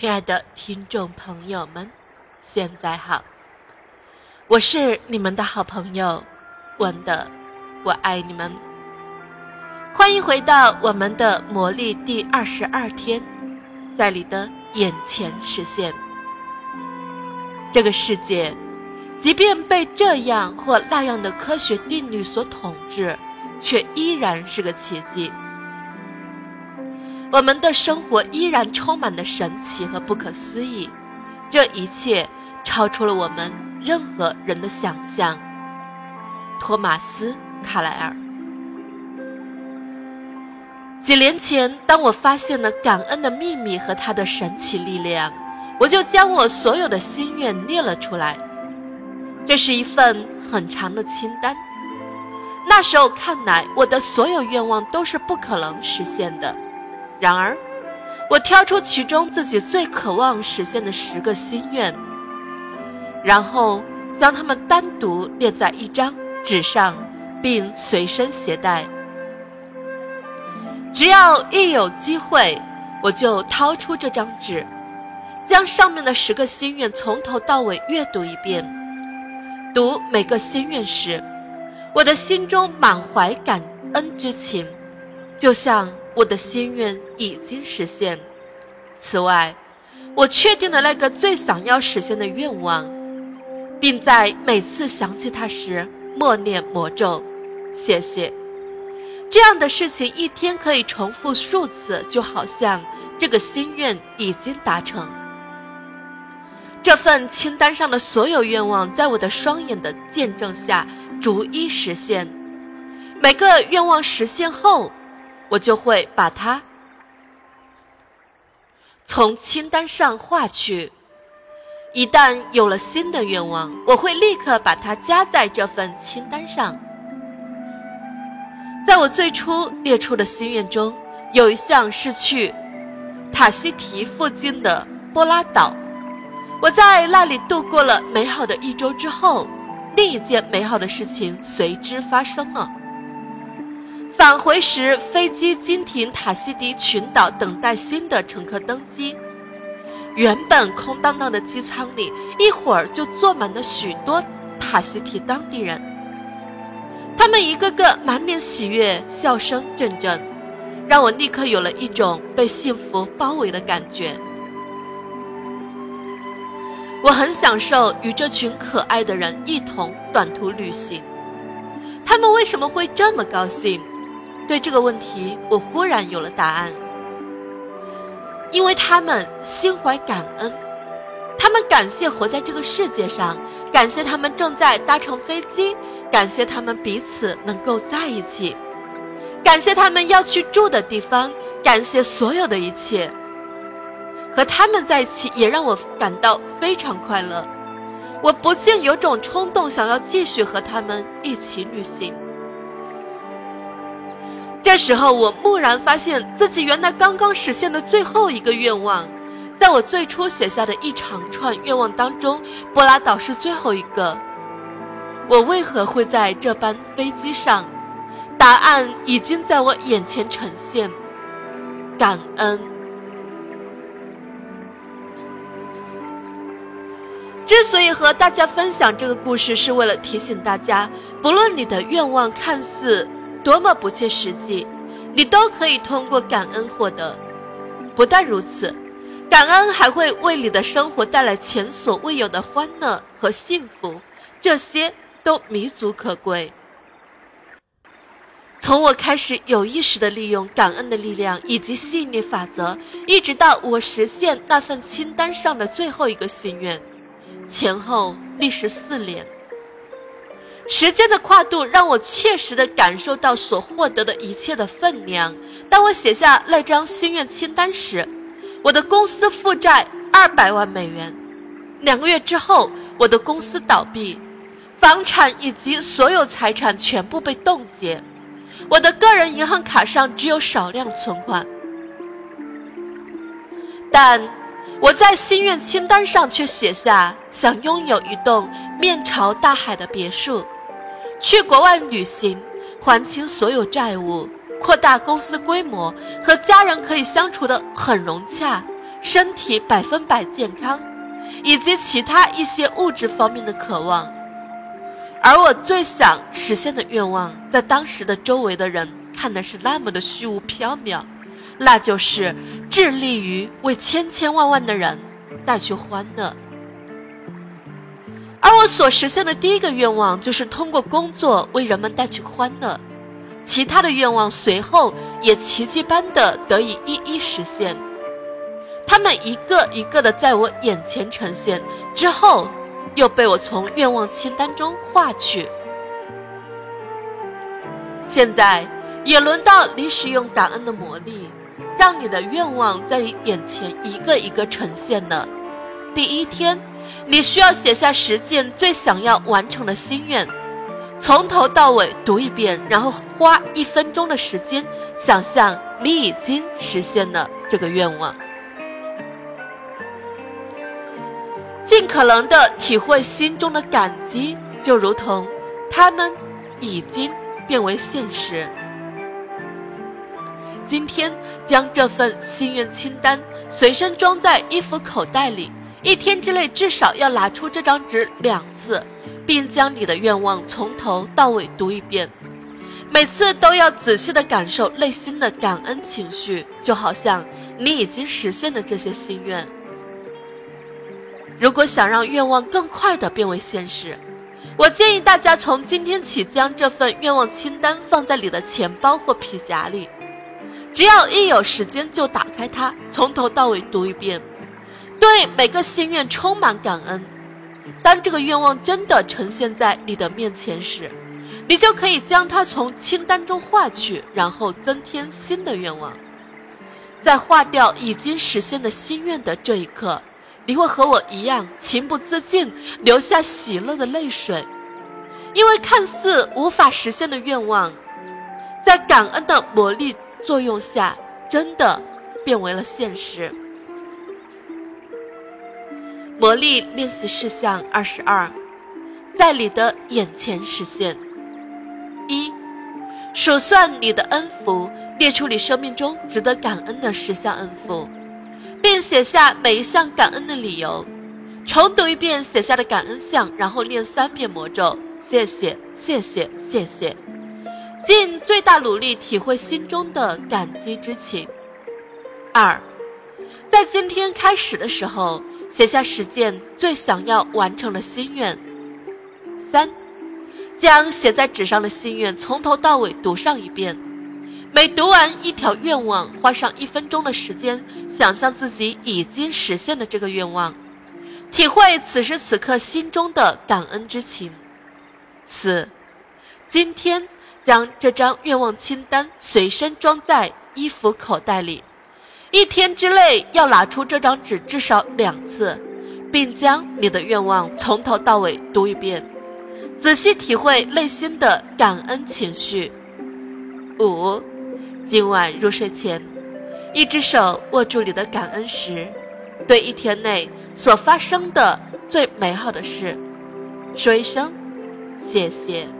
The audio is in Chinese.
亲爱的听众朋友们，现在好，我是你们的好朋友文的，我爱你们。欢迎回到我们的魔力第二十二天，在你的眼前实现。这个世界，即便被这样或那样的科学定律所统治，却依然是个奇迹。我们的生活依然充满了神奇和不可思议，这一切超出了我们任何人的想象。托马斯·卡莱尔。几年前，当我发现了感恩的秘密和它的神奇力量，我就将我所有的心愿列了出来。这是一份很长的清单。那时候看来，我的所有愿望都是不可能实现的。然而，我挑出其中自己最渴望实现的十个心愿，然后将它们单独列在一张纸上，并随身携带。只要一有机会，我就掏出这张纸，将上面的十个心愿从头到尾阅读一遍。读每个心愿时，我的心中满怀感恩之情，就像……我的心愿已经实现。此外，我确定了那个最想要实现的愿望，并在每次想起它时默念魔咒：“谢谢。”这样的事情一天可以重复数次，就好像这个心愿已经达成。这份清单上的所有愿望，在我的双眼的见证下逐一实现。每个愿望实现后。我就会把它从清单上划去。一旦有了新的愿望，我会立刻把它加在这份清单上。在我最初列出的心愿中，有一项是去塔希提附近的波拉岛。我在那里度过了美好的一周之后，另一件美好的事情随之发生了。返回时，飞机经停塔希迪群岛，等待新的乘客登机。原本空荡荡的机舱里，一会儿就坐满了许多塔希提当地人。他们一个个满脸喜悦，笑声阵阵，让我立刻有了一种被幸福包围的感觉。我很享受与这群可爱的人一同短途旅行。他们为什么会这么高兴？对这个问题，我忽然有了答案。因为他们心怀感恩，他们感谢活在这个世界上，感谢他们正在搭乘飞机，感谢他们彼此能够在一起，感谢他们要去住的地方，感谢所有的一切。和他们在一起也让我感到非常快乐，我不禁有种冲动，想要继续和他们一起旅行。这时候，我蓦然发现自己原来刚刚实现的最后一个愿望，在我最初写下的一长串愿望当中，波拉岛是最后一个。我为何会在这班飞机上？答案已经在我眼前呈现。感恩。之所以和大家分享这个故事，是为了提醒大家，不论你的愿望看似……多么不切实际，你都可以通过感恩获得。不但如此，感恩还会为你的生活带来前所未有的欢乐和幸福，这些都弥足可贵。从我开始有意识地利用感恩的力量以及吸引力法则，一直到我实现那份清单上的最后一个心愿，前后历时四年。时间的跨度让我切实地感受到所获得的一切的分量。当我写下那张心愿清单时，我的公司负债二百万美元。两个月之后，我的公司倒闭，房产以及所有财产全部被冻结。我的个人银行卡上只有少量存款，但我在心愿清单上却写下想拥有一栋面朝大海的别墅。去国外旅行，还清所有债务，扩大公司规模，和家人可以相处的很融洽，身体百分百健康，以及其他一些物质方面的渴望。而我最想实现的愿望，在当时的周围的人看的是那么的虚无缥缈，那就是致力于为千千万万的人带去欢乐。而我所实现的第一个愿望，就是通过工作为人们带去欢乐。其他的愿望随后也奇迹般的得以一一实现，他们一个一个的在我眼前呈现，之后又被我从愿望清单中划去。现在也轮到你使用感恩的魔力，让你的愿望在你眼前一个一个呈现了。第一天，你需要写下十件最想要完成的心愿。从头到尾读一遍，然后花一分钟的时间想象你已经实现了这个愿望，尽可能的体会心中的感激，就如同他们已经变为现实。今天将这份心愿清单随身装在衣服口袋里，一天之内至少要拿出这张纸两次。并将你的愿望从头到尾读一遍，每次都要仔细的感受内心的感恩情绪，就好像你已经实现了这些心愿。如果想让愿望更快的变为现实，我建议大家从今天起将这份愿望清单放在你的钱包或皮夹里，只要一有时间就打开它，从头到尾读一遍，对每个心愿充满感恩。当这个愿望真的呈现在你的面前时，你就可以将它从清单中划去，然后增添新的愿望。在划掉已经实现的心愿的这一刻，你会和我一样情不自禁流下喜乐的泪水，因为看似无法实现的愿望，在感恩的魔力作用下，真的变为了现实。魔力练习事项二十二，在你的眼前实现。一，数算你的恩福，列出你生命中值得感恩的十项恩福，并写下每一项感恩的理由。重读一遍写下的感恩项，然后念三遍魔咒：谢谢，谢谢，谢谢。尽最大努力体会心中的感激之情。二，在今天开始的时候。写下十件最想要完成的心愿。三，将写在纸上的心愿从头到尾读上一遍。每读完一条愿望，花上一分钟的时间，想象自己已经实现了这个愿望，体会此时此刻心中的感恩之情。四，今天将这张愿望清单随身装在衣服口袋里。一天之内要拿出这张纸至少两次，并将你的愿望从头到尾读一遍，仔细体会内心的感恩情绪。五，今晚入睡前，一只手握住你的感恩石，对一天内所发生的最美好的事说一声谢谢。